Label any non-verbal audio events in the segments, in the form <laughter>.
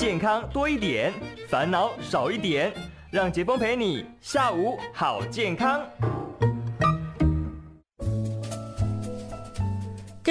健康多一点，烦恼少一点，让杰峰陪你下午好健康。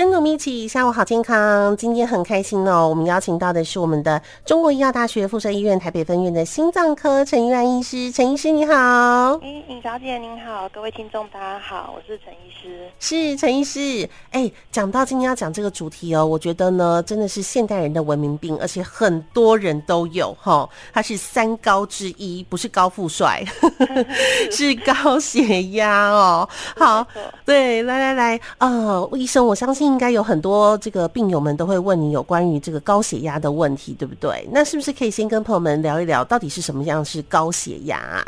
跟我们一起下午好健康，今天很开心哦。我们邀请到的是我们的中国医药大学附设医院台北分院的心脏科陈依然医师，陈医师你好。哎，尹小姐您好，各位听众大家好，我是陈医师。是陈医师，哎，讲到今天要讲这个主题哦，我觉得呢真的是现代人的文明病，而且很多人都有哈。它是三高之一，不是高富帅，<laughs> 是高血压哦。好，对，来来来，呃，医生，我相信。应该有很多这个病友们都会问你有关于这个高血压的问题，对不对？那是不是可以先跟朋友们聊一聊，到底是什么样是高血压啊？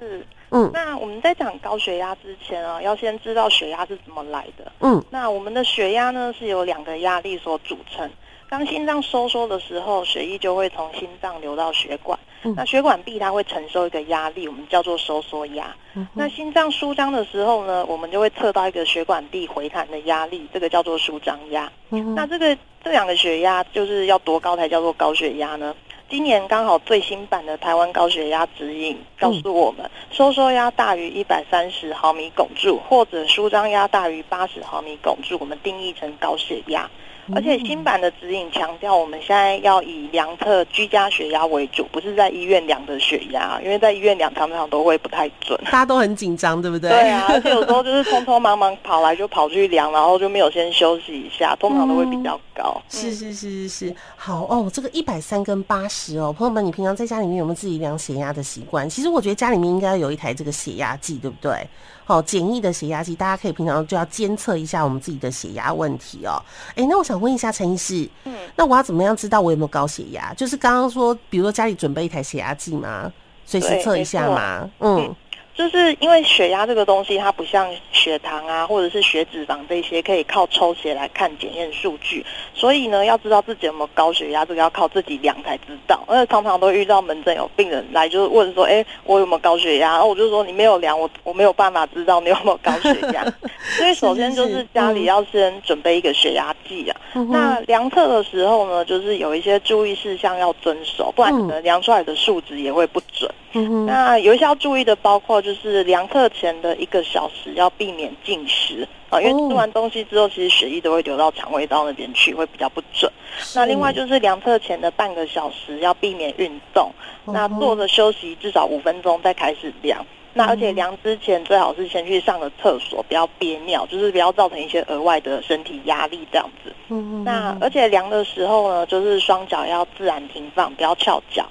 是，嗯，那我们在讲高血压之前啊，要先知道血压是怎么来的。嗯，那我们的血压呢是由两个压力所组成。当心脏收缩的时候，血液就会从心脏流到血管。嗯、那血管壁它会承受一个压力，我们叫做收缩压。嗯、那心脏舒张的时候呢，我们就会测到一个血管壁回弹的压力，这个叫做舒张压。嗯、那这个这两个血压就是要多高才叫做高血压呢？今年刚好最新版的台湾高血压指引告诉我们，嗯、收缩压大于一百三十毫米汞柱，或者舒张压大于八十毫米汞柱，我们定义成高血压。而且新版的指引强调，我们现在要以量测居家血压为主，不是在医院量的血压，因为在医院量常常都会不太准，<laughs> 大家都很紧张，对不对？对啊，而且有时候就是匆匆忙忙跑来就跑去量，然后就没有先休息一下，通常都会比较高。<laughs> 嗯、是是是是是，好哦，这个一百三跟八十哦，朋友们，你平常在家里面有没有自己量血压的习惯？其实我觉得家里面应该要有一台这个血压计，对不对？好，简易的血压计，大家可以平常就要监测一下我们自己的血压问题哦。哎，那我想问一下陈医师，嗯，那我要怎么样知道我有没有高血压？就是刚刚说，比如说家里准备一台血压计吗？随时测一下吗？嗯。就是因为血压这个东西，它不像血糖啊，或者是血脂肪这些可以靠抽血来看检验数据，所以呢，要知道自己有没有高血压，这个要靠自己量才知道。而且常常都遇到门诊有病人来，就是问说：“哎，我有没有高血压？”然后我就说：“你没有量，我我没有办法知道你有没有高血压。<laughs> ” <laughs> 所以首先就是家里要先准备一个血压计啊。那量测的时候呢，就是有一些注意事项要遵守，不然可能量出来的数值也会不准。嗯、那有一些要注意的，包括就是量测前的一个小时要避免进食啊，因为吃完东西之后，其实血液都会流到肠胃道那边去，会比较不准。那另外就是量测前的半个小时要避免运动，嗯、那坐着休息至少五分钟再开始量。那而且量之前最好是先去上个厕所，不要憋尿，就是不要造成一些额外的身体压力这样子。嗯、那而且量的时候呢，就是双脚要自然停放，不要翘脚。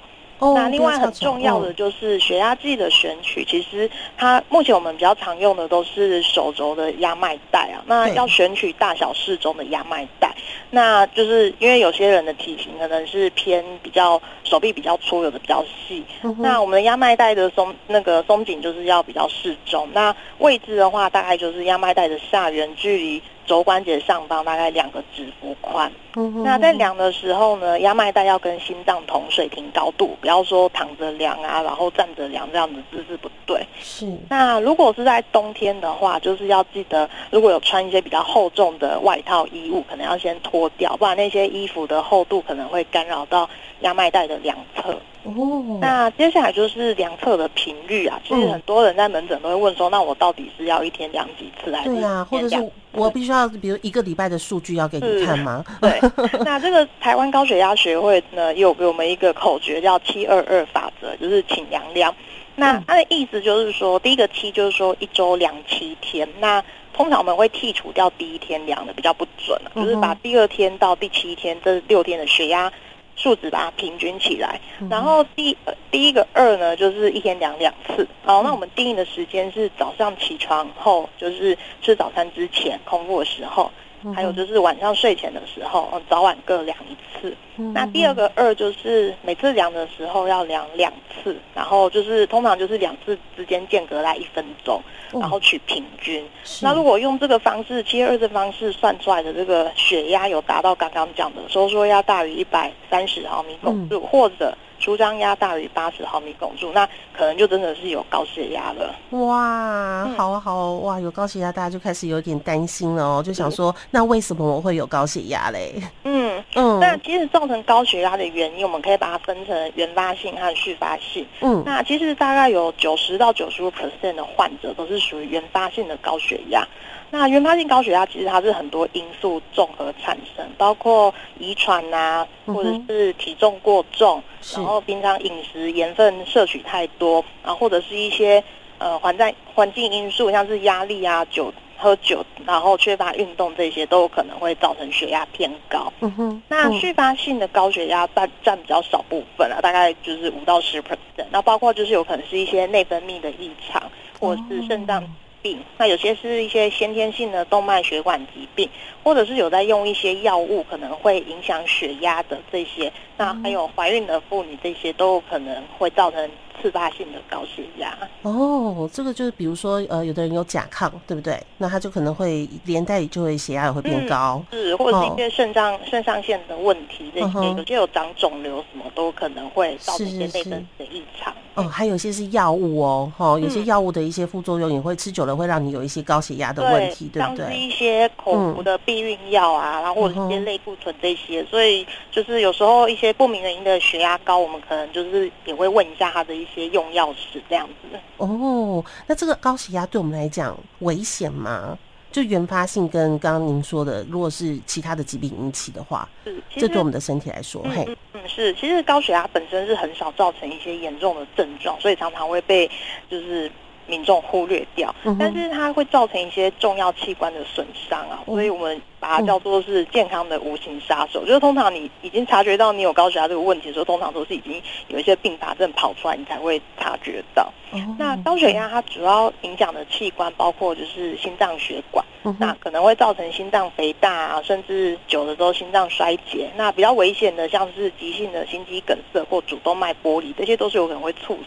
那另外很重要的就是血压计的选取，其实它目前我们比较常用的都是手轴的压脉带啊。那要选取大小适中的压脉带，那就是因为有些人的体型可能是偏比较手臂比较粗，有的比较细。那我们的压脉带的松那个松紧就是要比较适中。那位置的话，大概就是压脉带的下缘距离。肘关节上方大概两个指腹宽。嗯，那在量的时候呢，压脉带要跟心脏同水平高度，不要说躺着量啊，然后站着量这样子姿势不对。是。那如果是在冬天的话，就是要记得，如果有穿一些比较厚重的外套衣物，可能要先脱掉，不然那些衣服的厚度可能会干扰到压脉带的两侧。哦，那接下来就是量测的频率啊。其实很多人在门诊都会问说，那我到底是要一天量几次，还是对啊，或者是我必须要，比如一个礼拜的数据要给你看吗？对。<laughs> 那这个台湾高血压学会呢，有给我们一个口诀叫“七二二法则”，就是请量量。那它的意思就是说，第一个七就是说一周量七天。那通常我们会剔除掉第一天量的比较不准，就是把第二天到第七天这六天的血压。数值把它平均起来，然后第第一个二呢，就是一天量两次。好，那我们定义的时间是早上起床后，就是吃早餐之前空腹的时候。还有就是晚上睡前的时候，早晚各量一次。那第二个二就是每次量的时候要量两次，然后就是通常就是两次之间间隔来一分钟，然后取平均。那如果用这个方式七二这方式算出来的这个血压有达到刚刚讲的收缩压大于一百三十毫米汞柱，或者舒张压大于八十毫米汞柱，那可能就真的是有高血压了。哇，好啊好啊，哇，有高血压，大家就开始有点担心了哦，就想说，那为什么我会有高血压嘞？嗯嗯，那其实造成高血压的原因，我们可以把它分成原发性和续发性。嗯，那其实大概有九十到九十五 percent 的患者都是属于原发性的高血压。那原发性高血压其实它是很多因素综合产生，包括遗传啊，或者是体重过重，嗯、然后平常饮食盐分摄取太多，啊，或者是一些呃环在环境因素，像是压力啊、酒喝酒，然后缺乏运动这些，都有可能会造成血压偏高。嗯哼。那续发性的高血压占占比较少部分啊，大概就是五到十 percent。那包括就是有可能是一些内分泌的异常，或者是肾脏。病，那有些是一些先天性的动脉血管疾病，或者是有在用一些药物，可能会影响血压的这些。那还有怀孕的妇女，这些都有可能会造成。自发性的高血压。哦，这个就是比如说呃，有的人有甲亢，对不对？那他就可能会连带就会血压也会变高，嗯、是或者是一些肾脏肾上腺的问题，这些、嗯、有些有长肿瘤什么都可能会造成一些内分泌的异常。哦，还有一些是药物哦，哈、哦，有些药物的一些副作用也会吃久了会让你有一些高血压的问题，对，对不对？像是一些口服的避孕药啊，然后或者一些类固醇这些，所以就是有时候一些不明原因的血压高，我们可能就是也会问一下他的一些。用药史这样子哦，那这个高血压对我们来讲危险吗？就原发性跟刚刚您说的，如果是其他的疾病引起的话，是，这对我们的身体来说，嗯嗯，嗯，是，其实高血压本身是很少造成一些严重的症状，所以常常会被就是。民众忽略掉，但是它会造成一些重要器官的损伤啊，所以我们把它叫做是健康的无形杀手。就是通常你已经察觉到你有高血压这个问题的时候，通常都是已经有一些并发症跑出来，你才会察觉到。那高血压它主要影响的器官包括就是心脏血管，那可能会造成心脏肥大啊，甚至久了之后心脏衰竭。那比较危险的像是急性的心肌梗塞或主动脉剥离，这些都是有可能会猝死。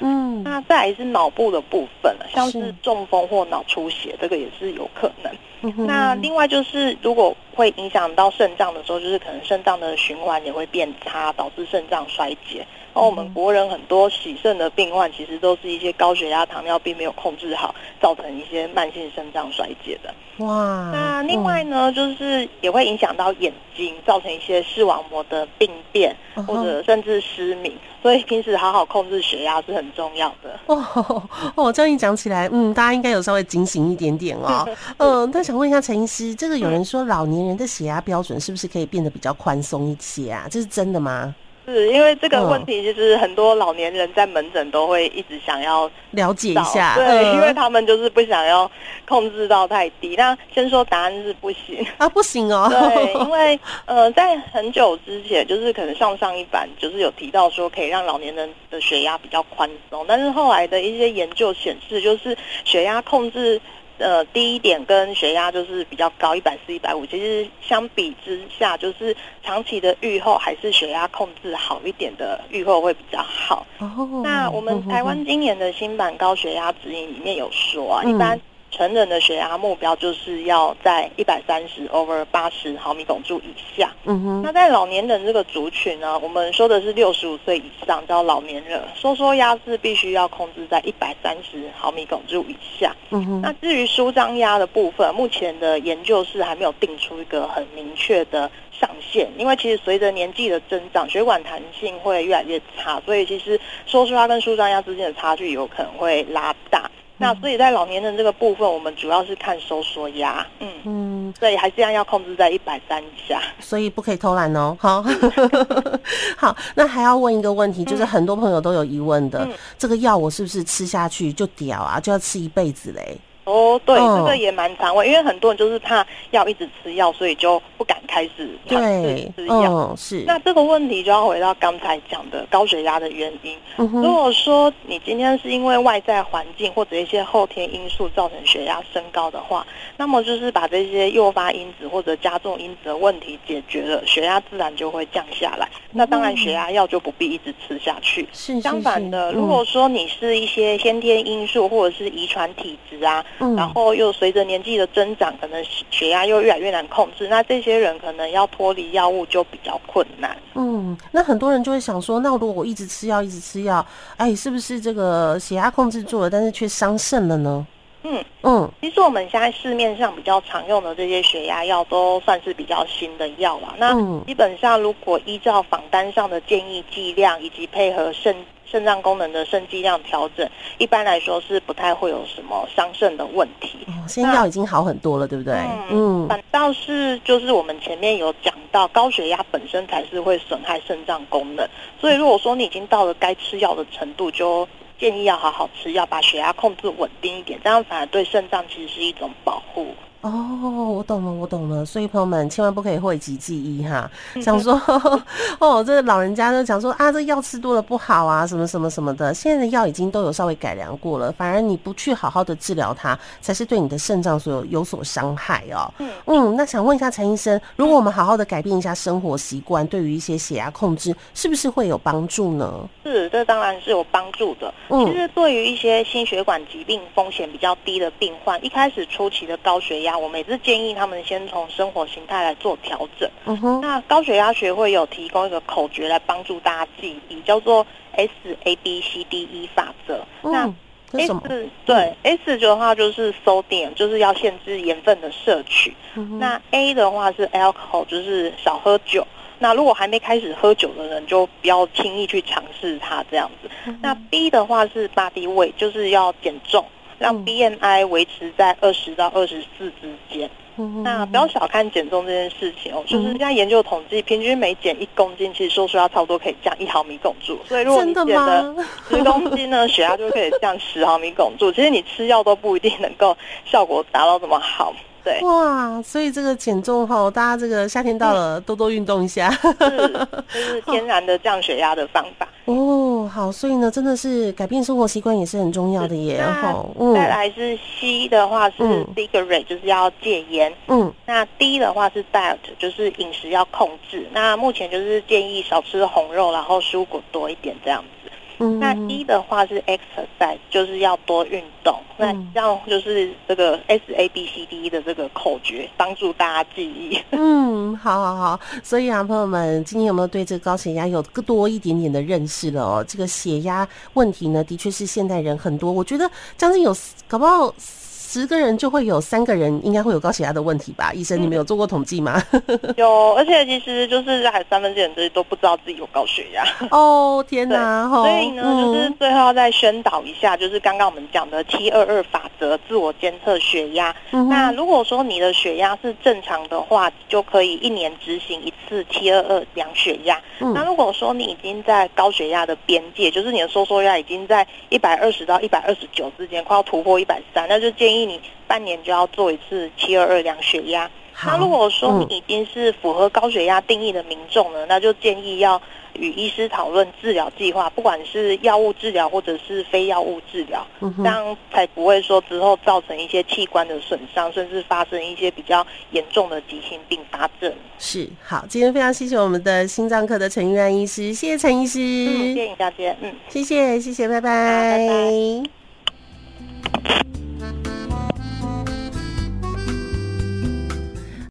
嗯，那再来是脑部的部分，像是中风或脑出血，这个也是有可能。嗯、那另外就是，如果会影响到肾脏的时候，就是可能肾脏的循环也会变差，导致肾脏衰竭。然后我们国人很多洗肾的病患，其实都是一些高血压、糖尿病没有控制好，造成一些慢性肾脏衰竭的。哇，那另外呢，就是也会影响到眼睛，造成一些视网膜的病变，或者甚至失明。所以平时好好控制血压是很重要的。哦哦，这样一讲起来，嗯，大家应该有稍微警醒一点点哦。<laughs> 嗯，但想问一下陈医师，这个有人说老年人的血压标准是不是可以变得比较宽松一些啊？这是真的吗？是因为这个问题，其实很多老年人在门诊都会一直想要了解一下，对，因为他们就是不想要控制到太低。那先说答案是不行啊，不行哦。<laughs> 对，因为呃，在很久之前，就是可能上上一版就是有提到说可以让老年人的血压比较宽松，但是后来的一些研究显示，就是血压控制。呃，低一点跟血压就是比较高，一百四、一百五，其实相比之下，就是长期的预后还是血压控制好一点的预后会比较好。哦，那我们台湾今年的新版高血压指引里面有说啊，嗯、一般。成人的血压目标就是要在一百三十 over 八十毫米汞柱以下。嗯哼。那在老年人这个族群呢，我们说的是六十五岁以上叫老年人，收缩压是必须要控制在一百三十毫米汞柱以下。嗯哼。那至于舒张压的部分，目前的研究是还没有定出一个很明确的上限，因为其实随着年纪的增长，血管弹性会越来越差，所以其实收缩压跟舒张压之间的差距有可能会拉大。那所以在老年人这个部分，我们主要是看收缩压，嗯。嗯，所以还是要要控制在一百三以下，所以不可以偷懒哦。<laughs> 好，<laughs> 好，那还要问一个问题，就是很多朋友都有疑问的，嗯、这个药我是不是吃下去就屌啊，就要吃一辈子嘞？哦，对，这个也蛮常问，因为很多人就是怕要一直吃药，所以就不敢开始尝试吃药。是，那这个问题就要回到刚才讲的高血压的原因。如果说你今天是因为外在环境或者一些后天因素造成血压升高的话，那么就是把这些诱发因子或者加重因子的问题解决了，血压自然就会降下来。那当然，血压药就不必一直吃下去。是，相反的，如果说你是一些先天因素或者是遗传体质啊。嗯，然后又随着年纪的增长，可能血压又越来越难控制，那这些人可能要脱离药物就比较困难。嗯，那很多人就会想说，那如果我一直吃药，一直吃药，哎，是不是这个血压控制住了，但是却伤肾了呢？嗯嗯，其实我们现在市面上比较常用的这些血压药都算是比较新的药了。那基本上，如果依照访单上的建议剂量以及配合肾肾脏功能的肾剂量调整，一般来说是不太会有什么伤肾的问题。哦，现在药已经好很多了，对不对？嗯，反倒是就是我们前面有讲到，高血压本身才是会损害肾脏功能。所以如果说你已经到了该吃药的程度，就建议要好好吃药，把血压控制稳定一点，这样反而对肾脏其实是一种保护。哦，我懂了，我懂了。所以朋友们千万不可以讳疾忌医哈，<laughs> 想说 <laughs> 哦，这老人家就讲说啊，这药吃多了不好啊，什么什么什么的。现在的药已经都有稍微改良过了，反而你不去好好的治疗它，才是对你的肾脏所有有所伤害哦。嗯嗯，那想问一下陈医生，如果我们好好的改变一下生活习惯，对于一些血压控制，是不是会有帮助呢？是，这当然是有帮助的。嗯，其实对于一些心血管疾病风险比较低的病患，一开始初期的高血压。我每次建议他们先从生活形态来做调整。嗯哼，那高血压学会有提供一个口诀来帮助大家记忆，叫做 S A B C D E 法则。嗯、那 S 对 S 的话就是 sodium，就是要限制盐分的摄取。嗯、那 A 的话是 alcohol，就是少喝酒。那如果还没开始喝酒的人，就不要轻易去尝试它这样子。嗯、那 B 的话是 body weight，就是要减重。让 BMI 维持在二十到二十四之间。嗯、那不要小看减重这件事情哦，嗯、就是现在研究统计，平均每减一公斤，其实说出来差不多可以降一毫米汞柱。所以如果你减了十公斤呢，<laughs> 血压就可以降十毫米汞柱。其实你吃药都不一定能够效果达到这么好。对哇，所以这个减重后，大家这个夏天到了，多多运动一下，是，就是天然的降血压的方法。哦，好，所以呢，真的是改变生活习惯也是很重要的耶。好，嗯，再来是 C 的话是 cigarette，就是要戒烟。嗯，那 D 的话是 diet，就是饮食要控制。那目前就是建议少吃红肉，然后蔬果多一点这样子。嗯，那一的话是 exercise，就是要多运动。那这样就是这个 S A B C D 的这个口诀，帮助大家记忆。嗯，好好好。所以啊，朋友们，今天有没有对这个高血压有更多一点点的认识了哦？这个血压问题呢，的确是现代人很多，我觉得将近有搞不好。十个人就会有三个人应该会有高血压的问题吧？医生，你们有做过统计吗？<laughs> 有，而且其实就是还有三分之一人都不知道自己有高血压。哦，天哪！所以呢，嗯、就是最后要再宣导一下，就是刚刚我们讲的七二二法则，自我监测血压。嗯、那如果说你的血压是正常的话，就可以一年执行一次七二二量血压。嗯、那如果说你已经在高血压的边界，就是你的收缩压已经在一百二十到一百二十九之间，快要突破一百三，那就建议。你半年就要做一次七二二量血压。好。那如果说你已经是符合高血压定义的民众呢，嗯、那就建议要与医师讨论治疗计划，不管是药物治疗或者是非药物治疗，这样才不会说之后造成一些器官的损伤，甚至发生一些比较严重的急性并发症。是，好，今天非常谢谢我们的心脏科的陈玉安医师，谢谢陈医师，嗯，谢谢大家，嗯，谢谢，谢谢，拜拜，拜拜。